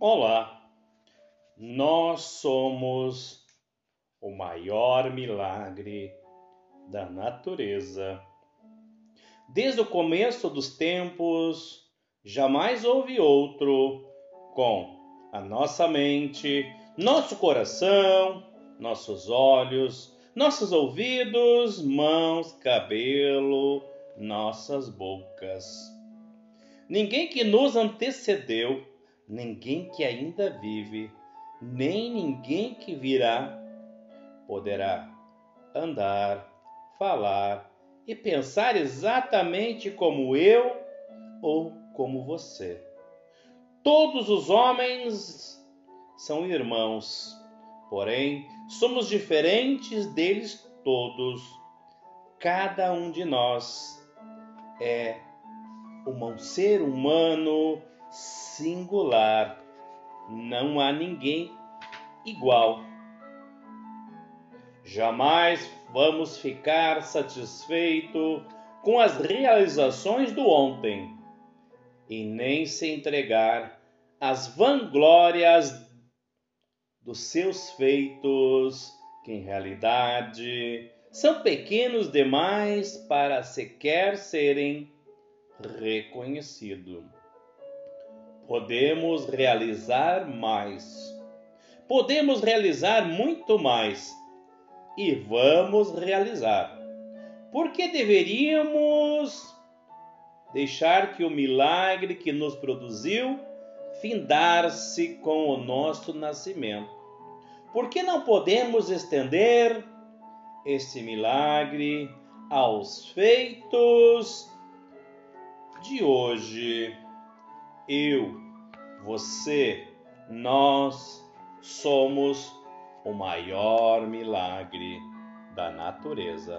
Olá, nós somos o maior milagre da natureza. Desde o começo dos tempos, jamais houve outro com a nossa mente, nosso coração, nossos olhos, nossos ouvidos, mãos, cabelo, nossas bocas. Ninguém que nos antecedeu ninguém que ainda vive, nem ninguém que virá, poderá andar, falar e pensar exatamente como eu ou como você. Todos os homens são irmãos, porém somos diferentes deles todos. Cada um de nós é um ser humano singular. Não há ninguém igual. Jamais vamos ficar satisfeito com as realizações do ontem e nem se entregar às vanglórias dos seus feitos, que em realidade são pequenos demais para sequer serem reconhecidos podemos realizar mais. Podemos realizar muito mais. E vamos realizar. Por que deveríamos deixar que o milagre que nos produziu findar-se com o nosso nascimento? Por que não podemos estender esse milagre aos feitos de hoje? Eu, você, nós somos o maior milagre da natureza.